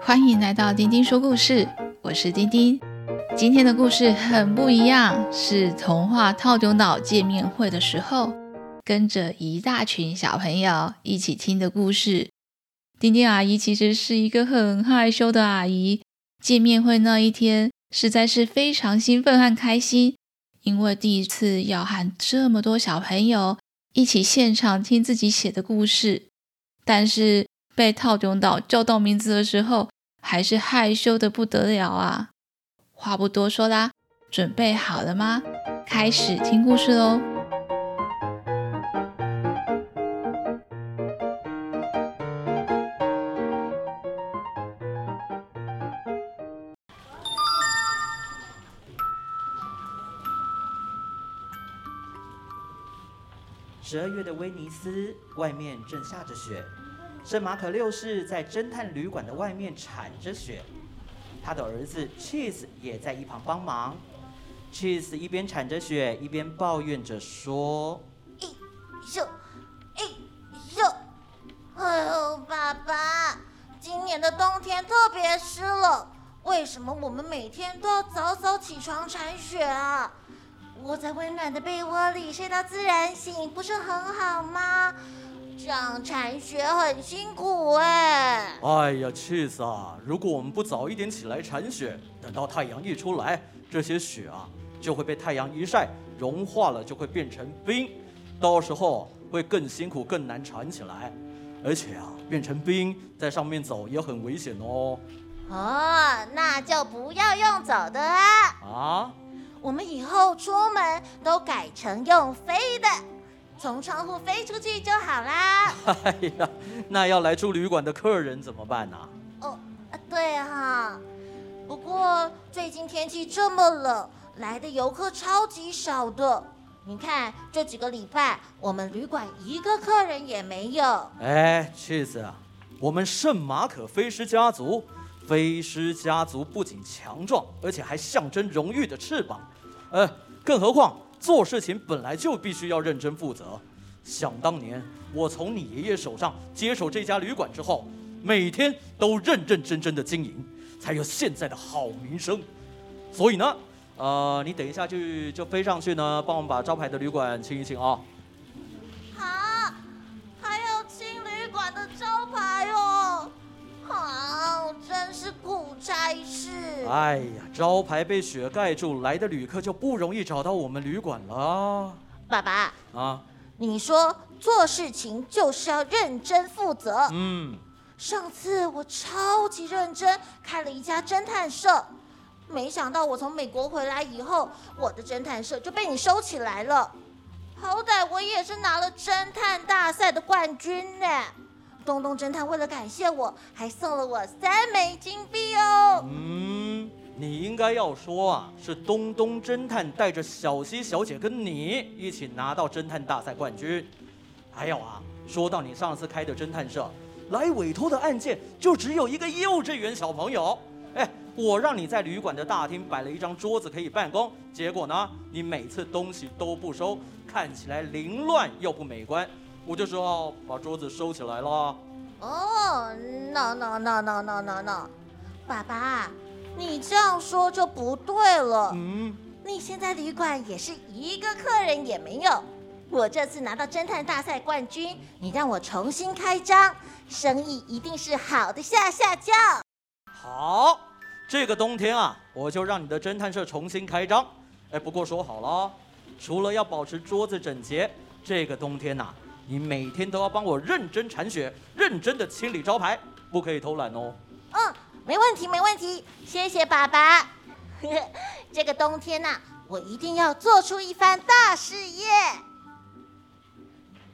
欢迎来到丁丁说故事，我是丁丁。今天的故事很不一样，是童话套囧岛见面会的时候，跟着一大群小朋友一起听的故事。丁丁阿姨其实是一个很害羞的阿姨，见面会那一天实在是非常兴奋和开心，因为第一次要和这么多小朋友一起现场听自己写的故事，但是被套中到叫到名字的时候，还是害羞的不得了啊！话不多说啦，准备好了吗？开始听故事喽！十二月的威尼斯，外面正下着雪。圣马可六世在侦探旅馆的外面铲着雪，他的儿子 Cheese 也在一旁帮忙。Cheese 一边铲着雪，一边抱怨着说：“哎呦，哎呦，哎呦，爸爸，今年的冬天特别湿冷，为什么我们每天都要早早起床铲雪啊？窝在温暖的被窝里睡到自然醒，不是很好吗？”这样铲雪很辛苦哎！哎呀，气死啊！如果我们不早一点起来铲雪，等到太阳一出来，这些雪啊就会被太阳一晒融化了，就会变成冰，到时候会更辛苦，更难铲起来。而且啊，变成冰在上面走也很危险哦。哦，那就不要用走的啊！啊？我们以后出门都改成用飞的。从窗户飞出去就好啦。哎呀，那要来住旅馆的客人怎么办呢？哦，对哈。不过最近天气这么冷，来的游客超级少的。你看这几个礼拜，我们旅馆一个客人也没有。哎，Cheese 啊，我们圣马可飞狮家族，飞狮家族不仅强壮，而且还象征荣誉的翅膀。呃，更何况。做事情本来就必须要认真负责。想当年，我从你爷爷手上接手这家旅馆之后，每天都认认真真的经营，才有现在的好名声。所以呢，呃，你等一下就就飞上去呢，帮我们把招牌的旅馆清一清啊。事！哎呀，招牌被雪盖住，来的旅客就不容易找到我们旅馆了。爸爸啊，你说做事情就是要认真负责。嗯，上次我超级认真开了一家侦探社，没想到我从美国回来以后，我的侦探社就被你收起来了。好歹我也是拿了侦探大赛的冠军呢。东东侦探为了感谢我，还送了我三枚金币哦。嗯，你应该要说啊，是东东侦探带着小西小姐跟你一起拿到侦探大赛冠军。还有啊，说到你上次开的侦探社，来委托的案件就只有一个幼稚园小朋友。哎，我让你在旅馆的大厅摆了一张桌子可以办公，结果呢，你每次东西都不收，看起来凌乱又不美观。我就说把桌子收起来了。哦，no no no no no no no，爸爸，你这样说就不对了。嗯，你现在旅馆也是一个客人也没有。我这次拿到侦探大赛冠军，你让我重新开张，生意一定是好的下下叫。好，这个冬天啊，我就让你的侦探社重新开张。哎，不过说好了，除了要保持桌子整洁，这个冬天呐、啊。你每天都要帮我认真铲雪，认真的清理招牌，不可以偷懒哦。嗯，没问题，没问题，谢谢爸爸。这个冬天呐、啊，我一定要做出一番大事业。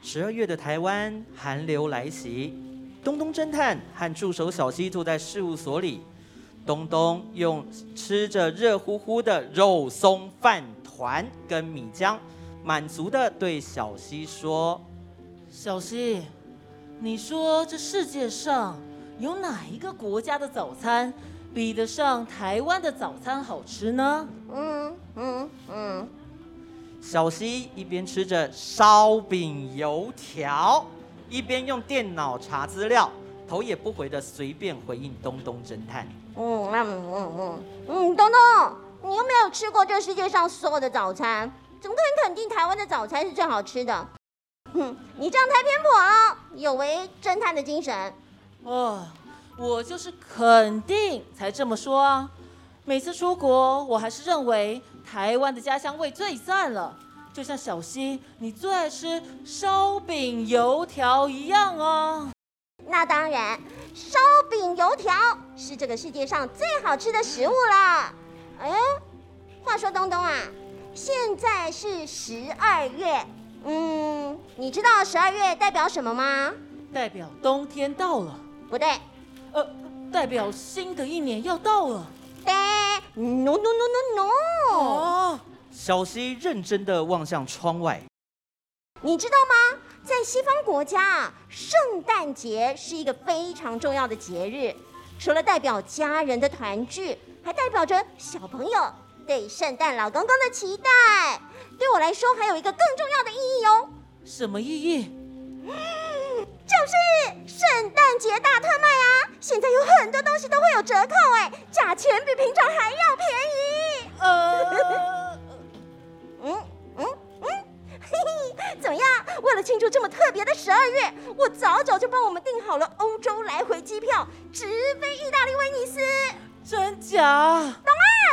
十二月的台湾寒流来袭，东东侦探和助手小西坐在事务所里。东东用吃着热乎乎的肉松饭团跟米浆，满足的对小西说。小西，你说这世界上有哪一个国家的早餐比得上台湾的早餐好吃呢？嗯嗯嗯。小溪一边吃着烧饼油条，一边用电脑查资料，头也不回的随便回应东东侦探。嗯嗯嗯嗯嗯，东东，你有没有吃过这世界上所有的早餐？怎么可以肯定台湾的早餐是最好吃的？哼，你这样太偏颇了，有违侦探的精神。哦，我就是肯定才这么说啊。每次出国，我还是认为台湾的家乡味最赞了，就像小希你最爱吃烧饼油条一样啊。那当然，烧饼油条是这个世界上最好吃的食物了。哎，话说东东啊。现在是十二月，嗯，你知道十二月代表什么吗？代表冬天到了。不对，呃，代表新的一年要到了。对，no no no no no。哦，小希认真的望向窗外。你知道吗？在西方国家，圣诞节是一个非常重要的节日，除了代表家人的团聚，还代表着小朋友。对圣诞老公公的期待，对我来说还有一个更重要的意义哦。什么意义？就是圣诞节大特卖啊！现在有很多东西都会有折扣哎，价钱比平常还要便宜。呃，嗯嗯嗯，嘿嘿，怎么样？为了庆祝这么特别的十二月，我早早就帮我们订好了欧洲来回机票，直飞意大利威尼斯。真假？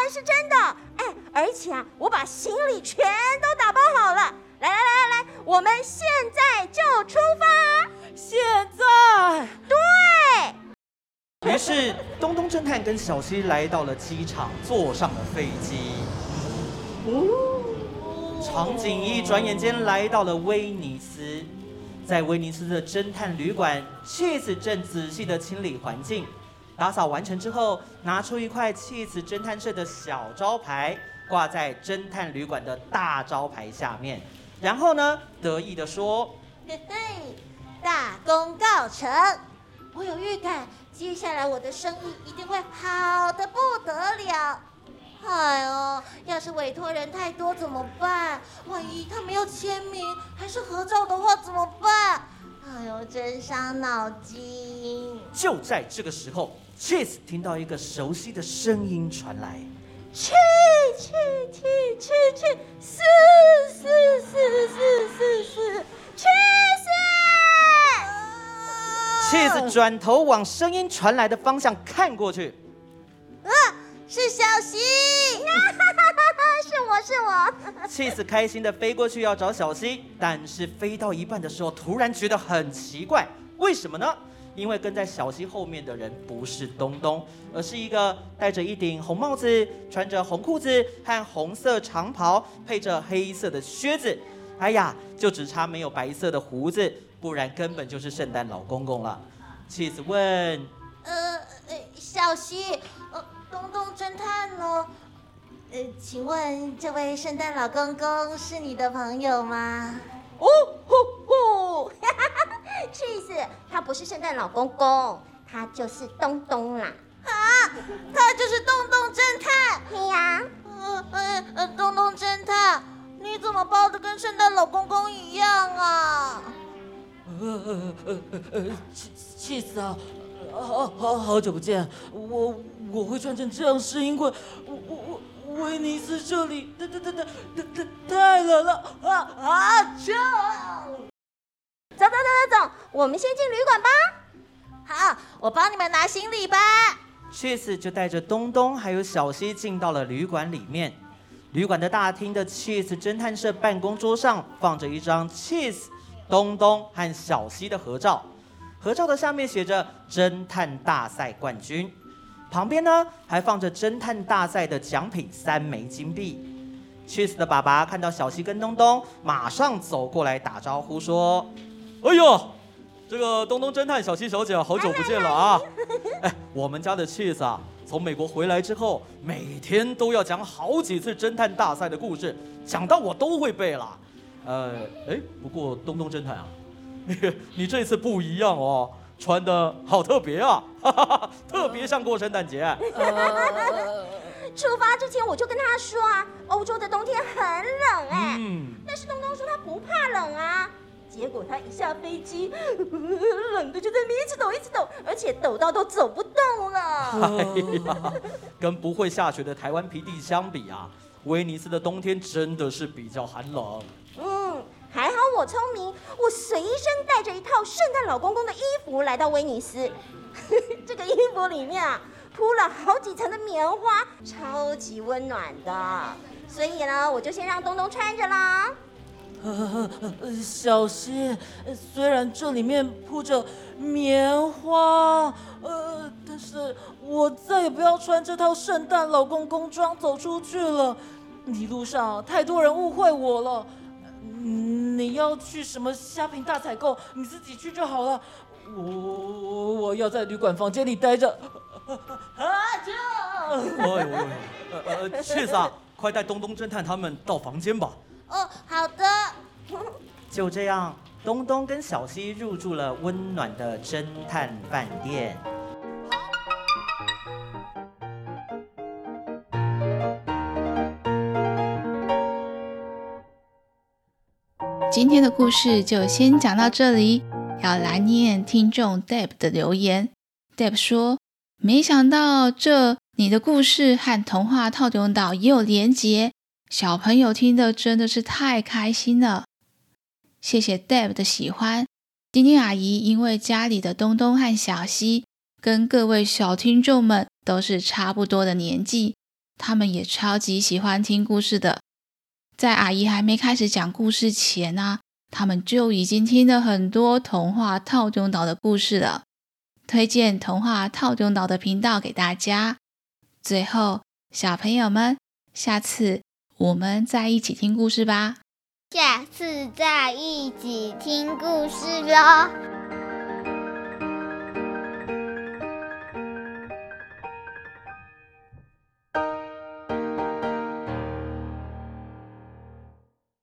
是真的，哎，而且啊，我把行李全都打包好了。来来来来来，我们现在就出发。现在？对。于是，东东侦探跟小西来到了机场，坐上了飞机。哦。场景一转眼间来到了威尼斯，在威尼斯的侦探旅馆，Cheese 正仔细的清理环境。打扫完成之后，拿出一块 Cheese 侦探社的小招牌，挂在侦探旅馆的大招牌下面。然后呢，得意的说：“嘿嘿，大功告成！我有预感，接下来我的生意一定会好的不得了。哎呦，要是委托人太多怎么办？万一他没有签名，还是合照的话怎么办？哎呦，真伤脑筋。”就在这个时候。Cheese 听到一个熟悉的声音传来，去去去去去，四四四四四四，去死！Cheese 转头往声音传来的方向看过去，啊，是小溪，是 我是我。Cheese 开心的飞过去要找小溪，但是飞到一半的时候，突然觉得很奇怪，为什么呢？因为跟在小溪后面的人不是东东，而是一个戴着一顶红帽子、穿着红裤子和红色长袍、配着黑色的靴子，哎呀，就只差没有白色的胡子，不然根本就是圣诞老公公了。Cheese 问：“呃，呃，小西，呃，东东侦探呢？呃，请问这位圣诞老公公是你的朋友吗？”哦吼吼！哈哈哈哈，Cheese，他不是圣诞老公公，他就是东东啦。啊，他就是东东侦探。对呀。呃呃呃，东东侦探，你怎么包的跟圣诞老公公一样啊？呃呃呃呃，Cheese 啊，好好好久不见，我我会穿成这样是因为我我我。威尼斯这里，太太太太太太冷了啊啊！走走走走走，我们先进旅馆吧。好，我帮你们拿行李吧。Cheese 就带着东东还有小西进到了旅馆里面。旅馆的大厅的 Cheese 侦探社办公桌上放着一张 Cheese、东东和小西的合照，合照的下面写着“侦探大赛冠军”。旁边呢，还放着侦探大赛的奖品三枚金币。Cheese 的爸爸看到小西跟东东，马上走过来打招呼说：“哎呦，这个东东侦探小西小姐，好久不见了啊！哎，我们家的 Cheese 啊，从美国回来之后，每天都要讲好几次侦探大赛的故事，讲到我都会背了。呃，哎，不过东东侦探啊，你 你这次不一样哦。”穿的好特别啊，特别像过圣诞节。出发之前我就跟他说啊，欧洲的冬天很冷哎，嗯，但是东东说他不怕冷啊。结果他一下飞机，冷的就在那边一直抖，一直抖，而且抖到都走不动了。哎呀，跟不会下雪的台湾平地相比啊，威尼斯的冬天真的是比较寒冷。还好我聪明，我随身带着一套圣诞老公公的衣服来到威尼斯。这个衣服里面啊，铺了好几层的棉花，超级温暖的。所以呢，我就先让东东穿着啦。小心，虽然这里面铺着棉花，呃，但是我再也不要穿这套圣诞老公公装走出去了。一路上太多人误会我了。嗯你要去什么虾品大采购，你自己去就好了。我我我要在旅馆房间里待着。啊，这。哎呦，呃呃，确实啊，快带东东侦探他们到房间吧。哦，好的。就这样，东东跟小西入住了温暖的侦探饭店。今天的故事就先讲到这里，要来念听众 Deb 的留言。Deb 说：“没想到这你的故事和童话套中岛也有连结。”小朋友听的真的是太开心了，谢谢 Deb 的喜欢。丁丁阿姨因为家里的东东和小西跟各位小听众们都是差不多的年纪，他们也超级喜欢听故事的。在阿姨还没开始讲故事前呢、啊，他们就已经听了很多童话套中岛的故事了。推荐童话套中岛的频道给大家。最后，小朋友们，下次。我们再一起听故事吧，下次再一起听故事喽。